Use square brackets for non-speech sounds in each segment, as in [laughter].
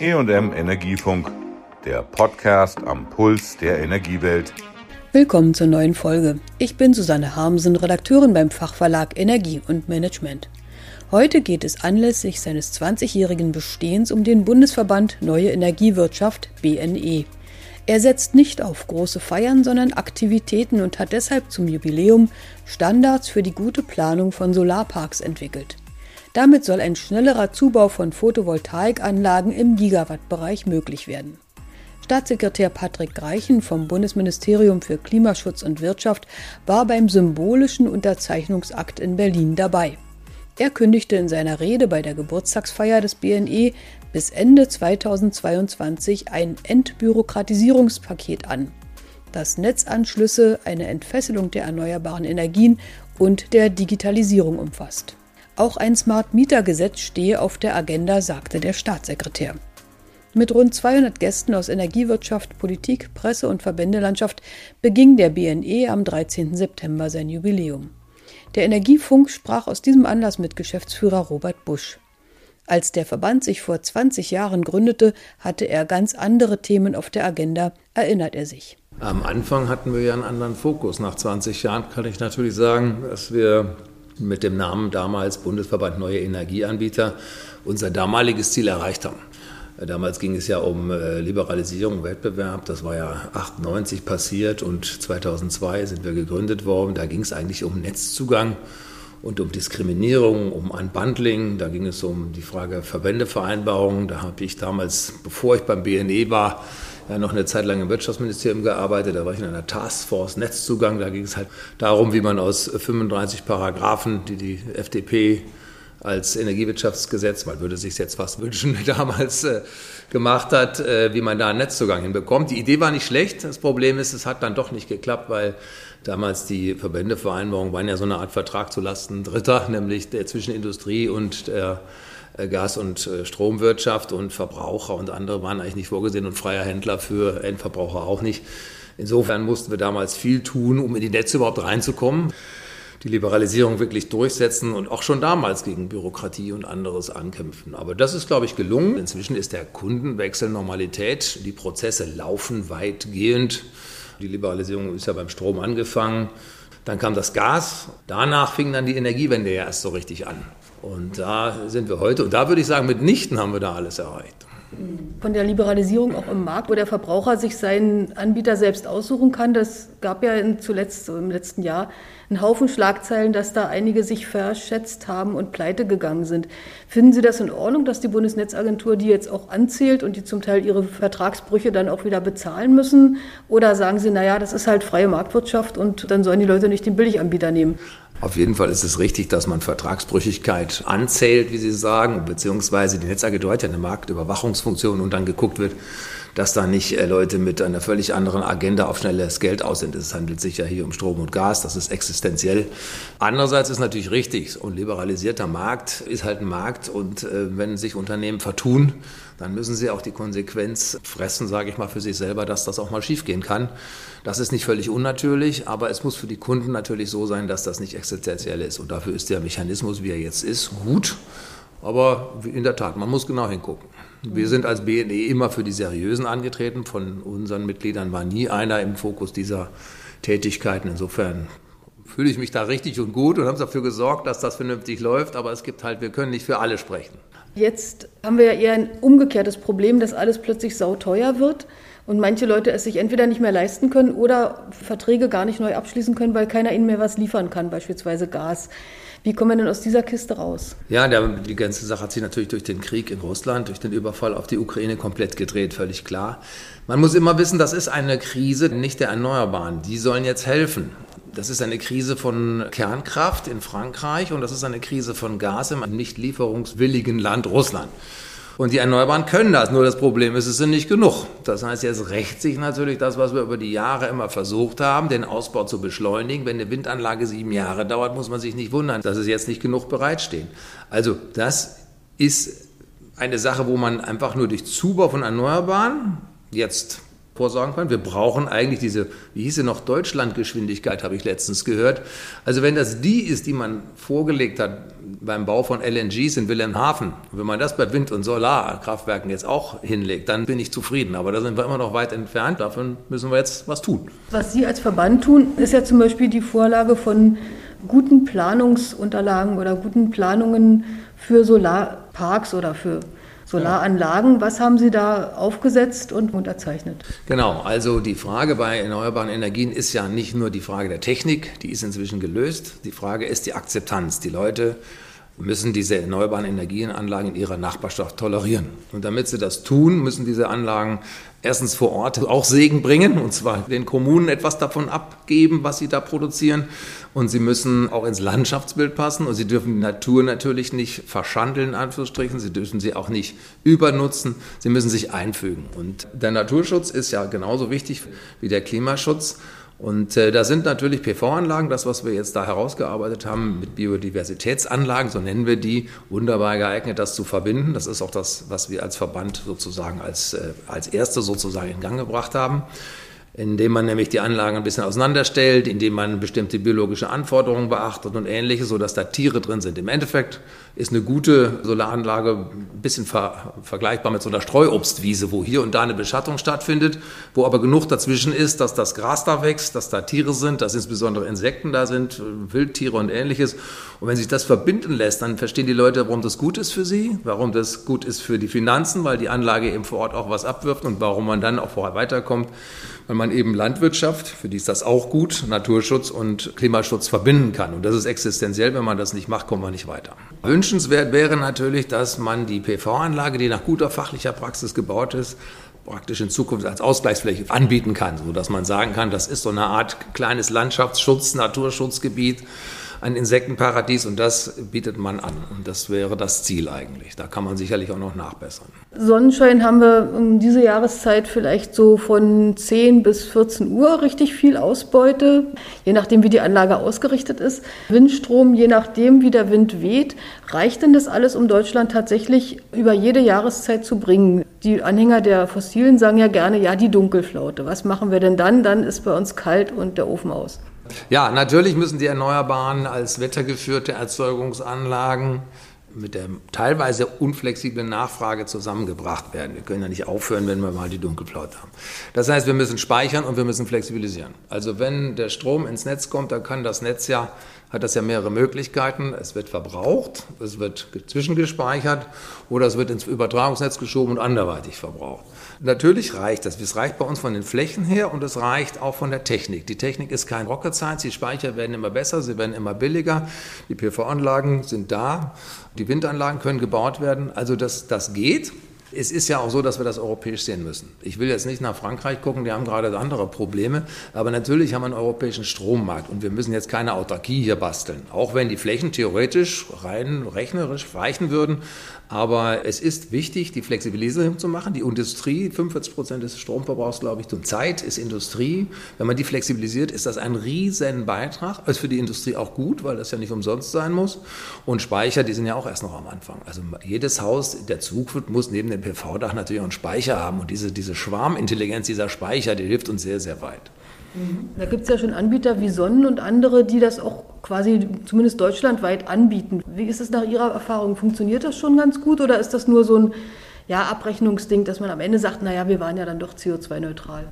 EM Energiefunk, der Podcast am Puls der Energiewelt. Willkommen zur neuen Folge. Ich bin Susanne Harmsen, Redakteurin beim Fachverlag Energie und Management. Heute geht es anlässlich seines 20-jährigen Bestehens um den Bundesverband Neue Energiewirtschaft BNE. Er setzt nicht auf große Feiern, sondern Aktivitäten und hat deshalb zum Jubiläum Standards für die gute Planung von Solarparks entwickelt. Damit soll ein schnellerer Zubau von Photovoltaikanlagen im Gigawattbereich möglich werden. Staatssekretär Patrick Greichen vom Bundesministerium für Klimaschutz und Wirtschaft war beim symbolischen Unterzeichnungsakt in Berlin dabei. Er kündigte in seiner Rede bei der Geburtstagsfeier des BNE bis Ende 2022 ein Entbürokratisierungspaket an, das Netzanschlüsse, eine Entfesselung der erneuerbaren Energien und der Digitalisierung umfasst. Auch ein Smart Meter Gesetz stehe auf der Agenda, sagte der Staatssekretär. Mit rund 200 Gästen aus Energiewirtschaft, Politik, Presse und Verbändelandschaft beging der BNE am 13. September sein Jubiläum. Der Energiefunk sprach aus diesem Anlass mit Geschäftsführer Robert Busch. Als der Verband sich vor 20 Jahren gründete, hatte er ganz andere Themen auf der Agenda, erinnert er sich. Am Anfang hatten wir ja einen anderen Fokus. Nach 20 Jahren kann ich natürlich sagen, dass wir mit dem Namen damals Bundesverband Neue Energieanbieter unser damaliges Ziel erreicht haben. Damals ging es ja um äh, Liberalisierung, Wettbewerb. Das war ja 98 passiert und 2002 sind wir gegründet worden. Da ging es eigentlich um Netzzugang und um Diskriminierung, um Unbundling. Da ging es um die Frage Verbändevereinbarungen. Da habe ich damals, bevor ich beim BNE war, noch eine Zeit lang im Wirtschaftsministerium gearbeitet. Da war ich in einer Taskforce Netzzugang. Da ging es halt darum, wie man aus 35 Paragraphen, die die FDP als Energiewirtschaftsgesetz, man würde sich jetzt fast wünschen, [laughs] damals äh, gemacht hat, äh, wie man da einen Netzzugang hinbekommt. Die Idee war nicht schlecht. Das Problem ist, es hat dann doch nicht geklappt, weil damals die Verbändevereinbarungen waren ja so eine Art Vertrag zulasten Dritter, nämlich der zwischen Industrie und der äh, Gas- und äh, Stromwirtschaft und Verbraucher und andere waren eigentlich nicht vorgesehen und freier Händler für Endverbraucher auch nicht. Insofern mussten wir damals viel tun, um in die Netze überhaupt reinzukommen die Liberalisierung wirklich durchsetzen und auch schon damals gegen Bürokratie und anderes ankämpfen. Aber das ist, glaube ich, gelungen. Inzwischen ist der Kundenwechsel Normalität. Die Prozesse laufen weitgehend. Die Liberalisierung ist ja beim Strom angefangen. Dann kam das Gas. Danach fing dann die Energiewende ja erst so richtig an. Und da sind wir heute. Und da würde ich sagen, mitnichten haben wir da alles erreicht. Von der Liberalisierung auch im Markt, wo der Verbraucher sich seinen Anbieter selbst aussuchen kann, das gab ja zuletzt im letzten Jahr einen Haufen Schlagzeilen, dass da einige sich verschätzt haben und pleite gegangen sind. Finden Sie das in Ordnung, dass die Bundesnetzagentur die jetzt auch anzählt und die zum Teil ihre Vertragsbrüche dann auch wieder bezahlen müssen? Oder sagen Sie, naja, das ist halt freie Marktwirtschaft und dann sollen die Leute nicht den Billiganbieter nehmen? Auf jeden Fall ist es richtig, dass man Vertragsbrüchigkeit anzählt, wie Sie sagen, beziehungsweise die Netzagentur hat ja eine Marktüberwachungsfunktion und dann geguckt wird, dass da nicht äh, Leute mit einer völlig anderen Agenda auf schnelles Geld aus sind. Es handelt sich ja hier um Strom und Gas, das ist existenziell. Andererseits ist natürlich richtig, und liberalisierter Markt ist halt ein Markt und äh, wenn sich Unternehmen vertun, dann müssen sie auch die Konsequenz fressen, sage ich mal, für sich selber, dass das auch mal schiefgehen kann. Das ist nicht völlig unnatürlich, aber es muss für die Kunden natürlich so sein, dass das nicht existenziell ist. Und dafür ist der Mechanismus, wie er jetzt ist, gut. Aber in der Tat, man muss genau hingucken. Wir sind als BNE immer für die Seriösen angetreten. Von unseren Mitgliedern war nie einer im Fokus dieser Tätigkeiten. Insofern fühle ich mich da richtig und gut und habe dafür gesorgt, dass das vernünftig läuft. Aber es gibt halt, wir können nicht für alle sprechen. Jetzt haben wir ja eher ein umgekehrtes Problem, dass alles plötzlich sauteuer wird und manche Leute es sich entweder nicht mehr leisten können oder Verträge gar nicht neu abschließen können, weil keiner ihnen mehr was liefern kann, beispielsweise Gas. Wie kommen wir denn aus dieser Kiste raus? Ja, der, die ganze Sache hat sich natürlich durch den Krieg in Russland, durch den Überfall auf die Ukraine komplett gedreht, völlig klar. Man muss immer wissen, das ist eine Krise nicht der Erneuerbaren. Die sollen jetzt helfen. Das ist eine Krise von Kernkraft in Frankreich und das ist eine Krise von Gas im nicht lieferungswilligen Land Russland. Und die Erneuerbaren können das, nur das Problem ist, es sind nicht genug. Das heißt, jetzt rächt sich natürlich das, was wir über die Jahre immer versucht haben, den Ausbau zu beschleunigen. Wenn eine Windanlage sieben Jahre dauert, muss man sich nicht wundern, dass es jetzt nicht genug bereitstehen. Also das ist eine Sache, wo man einfach nur durch Zubau von Erneuerbaren jetzt vorsorgen können. Wir brauchen eigentlich diese, wie hieß sie noch, Deutschlandgeschwindigkeit, habe ich letztens gehört. Also wenn das die ist, die man vorgelegt hat beim Bau von LNGs in Wilhelmshaven, wenn man das bei Wind- und Solarkraftwerken jetzt auch hinlegt, dann bin ich zufrieden. Aber da sind wir immer noch weit entfernt. Dafür müssen wir jetzt was tun. Was Sie als Verband tun, ist ja zum Beispiel die Vorlage von guten Planungsunterlagen oder guten Planungen für Solarparks oder für Solaranlagen. Was haben Sie da aufgesetzt und unterzeichnet? Genau, also die Frage bei erneuerbaren Energien ist ja nicht nur die Frage der Technik, die ist inzwischen gelöst. Die Frage ist die Akzeptanz. Die Leute müssen diese erneuerbaren Energienanlagen in ihrer Nachbarschaft tolerieren. Und damit sie das tun, müssen diese Anlagen erstens vor Ort auch Segen bringen, und zwar den Kommunen etwas davon abgeben, was sie da produzieren. Und sie müssen auch ins Landschaftsbild passen und sie dürfen die Natur natürlich nicht verschandeln, in Anführungsstrichen. Sie dürfen sie auch nicht übernutzen. Sie müssen sich einfügen. Und der Naturschutz ist ja genauso wichtig wie der Klimaschutz. Und äh, da sind natürlich PV-Anlagen, das, was wir jetzt da herausgearbeitet haben, mit Biodiversitätsanlagen, so nennen wir die, wunderbar geeignet, das zu verbinden. Das ist auch das, was wir als Verband sozusagen als, äh, als Erste sozusagen in Gang gebracht haben indem man nämlich die Anlagen ein bisschen auseinanderstellt, indem man bestimmte biologische Anforderungen beachtet und ähnliches, sodass da Tiere drin sind. Im Endeffekt ist eine gute Solaranlage ein bisschen ver vergleichbar mit so einer Streuobstwiese, wo hier und da eine Beschattung stattfindet, wo aber genug dazwischen ist, dass das Gras da wächst, dass da Tiere sind, dass insbesondere Insekten da sind, Wildtiere und ähnliches. Und wenn sich das verbinden lässt, dann verstehen die Leute, warum das gut ist für sie, warum das gut ist für die Finanzen, weil die Anlage eben vor Ort auch was abwirft und warum man dann auch vorher weiterkommt weil man eben Landwirtschaft, für die ist das auch gut, Naturschutz und Klimaschutz verbinden kann. Und das ist existenziell, wenn man das nicht macht, kommt man nicht weiter. Wünschenswert wäre natürlich, dass man die PV-Anlage, die nach guter fachlicher Praxis gebaut ist, praktisch in Zukunft als Ausgleichsfläche anbieten kann, sodass man sagen kann, das ist so eine Art kleines Landschaftsschutz, Naturschutzgebiet ein Insektenparadies und das bietet man an. Und das wäre das Ziel eigentlich. Da kann man sicherlich auch noch nachbessern. Sonnenschein haben wir um diese Jahreszeit vielleicht so von 10 bis 14 Uhr richtig viel Ausbeute, je nachdem, wie die Anlage ausgerichtet ist. Windstrom, je nachdem, wie der Wind weht. Reicht denn das alles, um Deutschland tatsächlich über jede Jahreszeit zu bringen? Die Anhänger der Fossilen sagen ja gerne, ja, die Dunkelflaute. Was machen wir denn dann? Dann ist bei uns kalt und der Ofen aus. Ja, natürlich müssen die Erneuerbaren als wettergeführte Erzeugungsanlagen mit der teilweise unflexiblen Nachfrage zusammengebracht werden. Wir können ja nicht aufhören, wenn wir mal die Dunkelflaute haben. Das heißt, wir müssen speichern und wir müssen flexibilisieren. Also wenn der Strom ins Netz kommt, dann kann das Netz ja, hat das ja mehrere Möglichkeiten. Es wird verbraucht, es wird zwischengespeichert oder es wird ins Übertragungsnetz geschoben und anderweitig verbraucht. Natürlich reicht das. Es reicht bei uns von den Flächen her und es reicht auch von der Technik. Die Technik ist kein Rocket Science. Die Speicher werden immer besser, sie werden immer billiger. Die PV-Anlagen sind da. Die Windanlagen können gebaut werden. Also das, das geht. Es ist ja auch so, dass wir das europäisch sehen müssen. Ich will jetzt nicht nach Frankreich gucken, die haben gerade andere Probleme, aber natürlich haben wir einen europäischen Strommarkt und wir müssen jetzt keine Autarkie hier basteln. Auch wenn die Flächen theoretisch rein rechnerisch reichen würden, aber es ist wichtig, die Flexibilisierung zu machen. Die Industrie, 45 Prozent des Stromverbrauchs, glaube ich, und Zeit ist Industrie. Wenn man die flexibilisiert, ist das ein riesen Beitrag. Ist für die Industrie auch gut, weil das ja nicht umsonst sein muss. Und Speicher, die sind ja auch erst noch am Anfang. Also jedes Haus der Zukunft muss neben dem PV-Dach natürlich auch einen Speicher haben. Und diese, diese Schwarmintelligenz dieser Speicher, die hilft uns sehr, sehr weit. Da gibt es ja schon Anbieter wie Sonnen und andere, die das auch quasi zumindest deutschlandweit anbieten. Wie ist es nach Ihrer Erfahrung? Funktioniert das schon ganz gut oder ist das nur so ein ja, Abrechnungsding, dass man am Ende sagt, naja, wir waren ja dann doch CO2-neutral?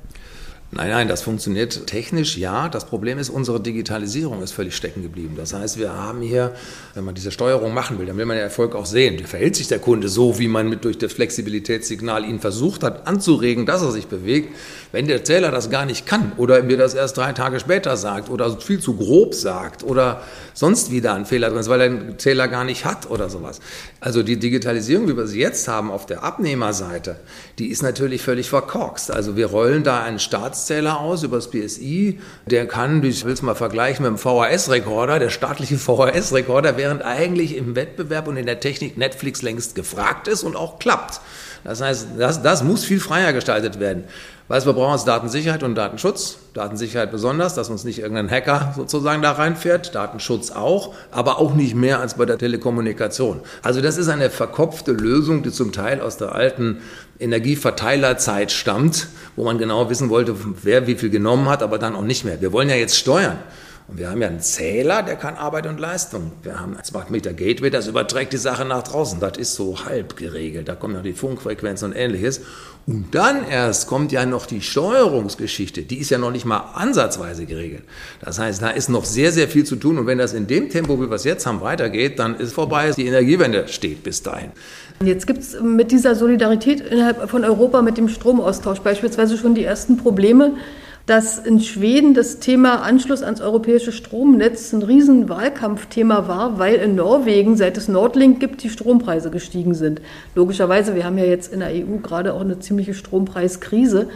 Nein, nein, das funktioniert technisch, ja. Das Problem ist, unsere Digitalisierung ist völlig stecken geblieben. Das heißt, wir haben hier, wenn man diese Steuerung machen will, dann will man den Erfolg auch sehen. Wie verhält sich der Kunde so, wie man mit durch das Flexibilitätssignal ihn versucht hat anzuregen, dass er sich bewegt. Wenn der Zähler das gar nicht kann oder mir das erst drei Tage später sagt oder viel zu grob sagt oder sonst wieder ein Fehler drin ist, weil er den Zähler gar nicht hat oder sowas. Also die Digitalisierung, wie wir sie jetzt haben auf der Abnehmerseite, die ist natürlich völlig verkorkst. Also wir rollen da einen Staatszähler aus über das BSI, der kann, ich will es mal vergleichen mit dem VHS-Rekorder, der staatliche VHS-Rekorder, während eigentlich im Wettbewerb und in der Technik Netflix längst gefragt ist und auch klappt. Das heißt, das, das muss viel freier gestaltet werden. Was wir brauchen, ist Datensicherheit und Datenschutz. Datensicherheit besonders, dass uns nicht irgendein Hacker sozusagen da reinfährt. Datenschutz auch, aber auch nicht mehr als bei der Telekommunikation. Also das ist eine verkopfte Lösung, die zum Teil aus der alten Energieverteilerzeit stammt, wo man genau wissen wollte, wer wie viel genommen hat, aber dann auch nicht mehr. Wir wollen ja jetzt steuern. Und wir haben ja einen Zähler, der kann Arbeit und Leistung. Wir haben ein Smart Meter Gateway, das überträgt die Sache nach draußen. Das ist so halb geregelt. Da kommen noch die Funkfrequenzen und ähnliches. Und dann erst kommt ja noch die Steuerungsgeschichte. Die ist ja noch nicht mal ansatzweise geregelt. Das heißt, da ist noch sehr, sehr viel zu tun. Und wenn das in dem Tempo, wie wir es jetzt haben, weitergeht, dann ist vorbei. Die Energiewende steht bis dahin. Jetzt gibt es mit dieser Solidarität innerhalb von Europa mit dem Stromaustausch beispielsweise schon die ersten Probleme dass in Schweden das Thema Anschluss ans europäische Stromnetz ein riesen Wahlkampfthema war, weil in Norwegen, seit es Nordlink gibt, die Strompreise gestiegen sind. Logischerweise, wir haben ja jetzt in der EU gerade auch eine ziemliche Strompreiskrise.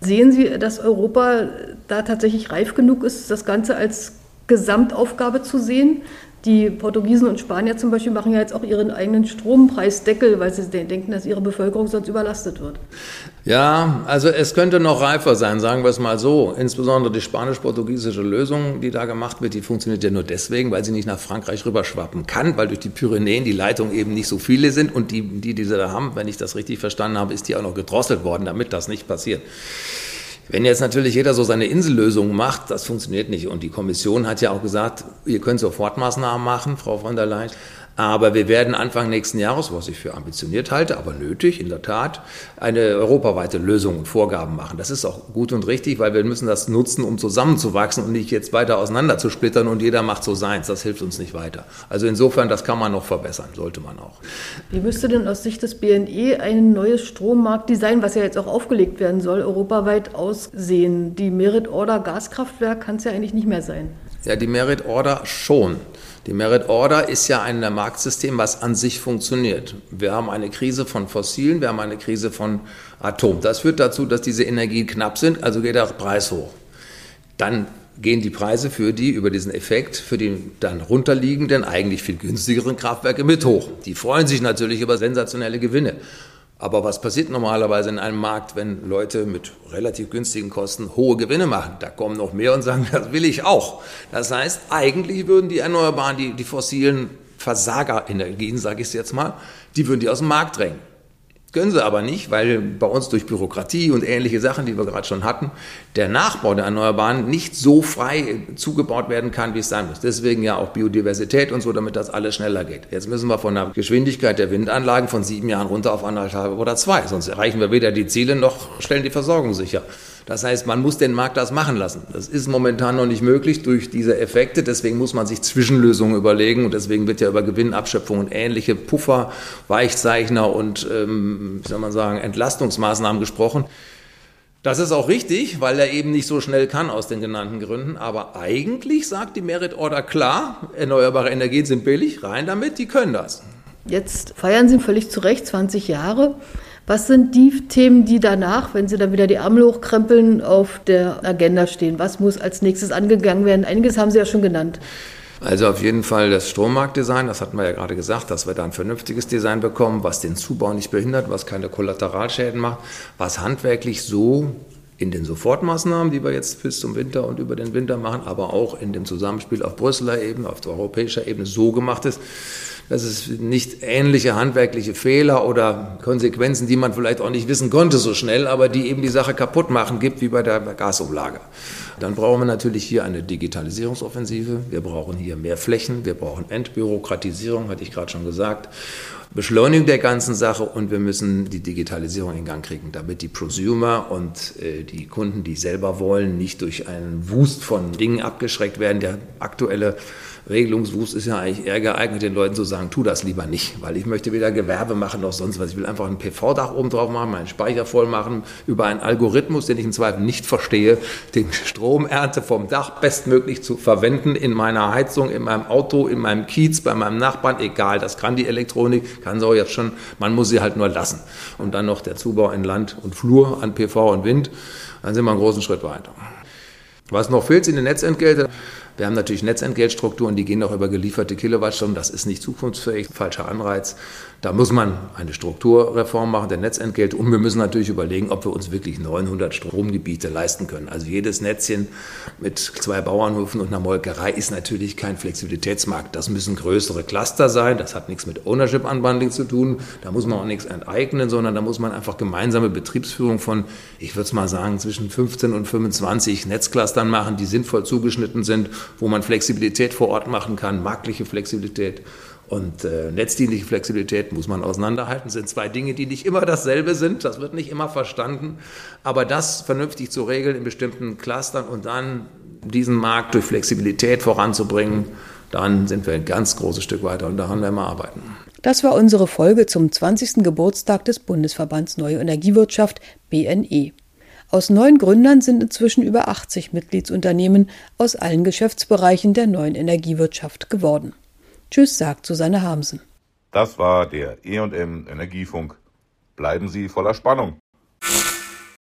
Sehen Sie, dass Europa da tatsächlich reif genug ist, das Ganze als Gesamtaufgabe zu sehen? Die Portugiesen und Spanier zum Beispiel machen ja jetzt auch ihren eigenen Strompreisdeckel, weil sie denken, dass ihre Bevölkerung sonst überlastet wird. Ja, also es könnte noch reifer sein, sagen wir es mal so. Insbesondere die spanisch-portugiesische Lösung, die da gemacht wird, die funktioniert ja nur deswegen, weil sie nicht nach Frankreich rüberschwappen kann, weil durch die Pyrenäen die Leitungen eben nicht so viele sind und die, die, die sie da haben, wenn ich das richtig verstanden habe, ist die auch noch gedrosselt worden, damit das nicht passiert. Wenn jetzt natürlich jeder so seine Insellösung macht, das funktioniert nicht. Und die Kommission hat ja auch gesagt, ihr könnt Sofortmaßnahmen machen, Frau von der Leyen. Aber wir werden Anfang nächsten Jahres, was ich für ambitioniert halte, aber nötig, in der Tat, eine europaweite Lösung und Vorgaben machen. Das ist auch gut und richtig, weil wir müssen das nutzen, um zusammenzuwachsen und nicht jetzt weiter auseinanderzusplittern und jeder macht so seins. Das hilft uns nicht weiter. Also insofern, das kann man noch verbessern, sollte man auch. Wie müsste denn aus Sicht des BNE ein neues Strommarktdesign, was ja jetzt auch aufgelegt werden soll, europaweit aussehen? Die Merit Order Gaskraftwerk kann es ja eigentlich nicht mehr sein. Ja, die Merit Order schon. Die Merit Order ist ja ein Marktsystem, was an sich funktioniert. Wir haben eine Krise von Fossilen, wir haben eine Krise von Atom. Das führt dazu, dass diese Energien knapp sind, also geht der Preis hoch. Dann gehen die Preise für die über diesen Effekt für die dann runterliegenden, eigentlich viel günstigeren Kraftwerke mit hoch. Die freuen sich natürlich über sensationelle Gewinne. Aber was passiert normalerweise in einem Markt, wenn Leute mit relativ günstigen Kosten hohe Gewinne machen? Da kommen noch mehr und sagen, [laughs] das will ich auch. Das heißt, eigentlich würden die Erneuerbaren, die, die fossilen Versagerenergien, sage ich jetzt mal, die würden die aus dem Markt drängen. Können sie aber nicht, weil bei uns durch Bürokratie und ähnliche Sachen, die wir gerade schon hatten, der Nachbau der Erneuerbaren nicht so frei zugebaut werden kann, wie es sein muss. Deswegen ja auch Biodiversität und so, damit das alles schneller geht. Jetzt müssen wir von der Geschwindigkeit der Windanlagen von sieben Jahren runter auf anderthalb oder zwei. Sonst erreichen wir weder die Ziele noch stellen die Versorgung sicher. Das heißt, man muss den Markt das machen lassen. Das ist momentan noch nicht möglich durch diese Effekte. Deswegen muss man sich Zwischenlösungen überlegen. Und deswegen wird ja über Gewinnabschöpfung und ähnliche Puffer, Weichzeichner und, ähm, wie soll man sagen, Entlastungsmaßnahmen gesprochen. Das ist auch richtig, weil er eben nicht so schnell kann aus den genannten Gründen. Aber eigentlich sagt die Merit Order klar, erneuerbare Energien sind billig, rein damit, die können das. Jetzt feiern Sie völlig zu Recht 20 Jahre. Was sind die Themen, die danach, wenn Sie dann wieder die Ärmel hochkrempeln, auf der Agenda stehen? Was muss als nächstes angegangen werden? Einiges haben Sie ja schon genannt. Also auf jeden Fall das Strommarktdesign, das hatten wir ja gerade gesagt, dass wir da ein vernünftiges Design bekommen, was den Zubau nicht behindert, was keine Kollateralschäden macht, was handwerklich so in den Sofortmaßnahmen, die wir jetzt bis zum Winter und über den Winter machen, aber auch in dem Zusammenspiel auf Brüsseler Ebene, auf europäischer Ebene so gemacht ist, dass es nicht ähnliche handwerkliche Fehler oder Konsequenzen, die man vielleicht auch nicht wissen konnte so schnell, aber die eben die Sache kaputt machen, gibt wie bei der Gasumlage. Dann brauchen wir natürlich hier eine Digitalisierungsoffensive. Wir brauchen hier mehr Flächen. Wir brauchen Entbürokratisierung, hatte ich gerade schon gesagt. Beschleunigung der ganzen Sache und wir müssen die Digitalisierung in Gang kriegen, damit die Prosumer und äh, die Kunden, die selber wollen, nicht durch einen Wust von Dingen abgeschreckt werden. Der aktuelle Regelungswust ist ja eigentlich eher geeignet, den Leuten zu sagen, tu das lieber nicht, weil ich möchte weder Gewerbe machen noch sonst was. Ich will einfach ein PV-Dach oben drauf machen, meinen Speicher voll machen, über einen Algorithmus, den ich im Zweifel nicht verstehe, den Stromernte vom Dach bestmöglich zu verwenden in meiner Heizung, in meinem Auto, in meinem Kiez, bei meinem Nachbarn, egal, das kann die Elektronik, kann sie auch jetzt schon, man muss sie halt nur lassen. Und dann noch der Zubau in Land und Flur an PV und Wind, dann sind wir einen großen Schritt weiter. Was noch fehlt, sind die Netzentgelte. Wir haben natürlich Netzentgeltstrukturen, die gehen auch über gelieferte Kilowattstunden. Das ist nicht zukunftsfähig, falscher Anreiz. Da muss man eine Strukturreform machen der Netzentgelte und wir müssen natürlich überlegen, ob wir uns wirklich 900 Stromgebiete leisten können. Also jedes Netzchen mit zwei Bauernhöfen und einer Molkerei ist natürlich kein Flexibilitätsmarkt. Das müssen größere Cluster sein. Das hat nichts mit Ownership Unbundling zu tun. Da muss man auch nichts enteignen, sondern da muss man einfach gemeinsame Betriebsführung von, ich würde es mal sagen, zwischen 15 und 25 Netzclustern machen, die sinnvoll zugeschnitten sind, wo man Flexibilität vor Ort machen kann, marktliche Flexibilität. Und äh, netzdienliche Flexibilität muss man auseinanderhalten. Das sind zwei Dinge, die nicht immer dasselbe sind. Das wird nicht immer verstanden. Aber das vernünftig zu regeln in bestimmten Clustern und dann diesen Markt durch Flexibilität voranzubringen, dann sind wir ein ganz großes Stück weiter und daran werden wir arbeiten. Das war unsere Folge zum 20. Geburtstag des Bundesverbands Neue Energiewirtschaft BNE. Aus neun Gründern sind inzwischen über 80 Mitgliedsunternehmen aus allen Geschäftsbereichen der neuen Energiewirtschaft geworden. Tschüss, sagt Susanne Hamsen. Das war der E&M Energiefunk. Bleiben Sie voller Spannung.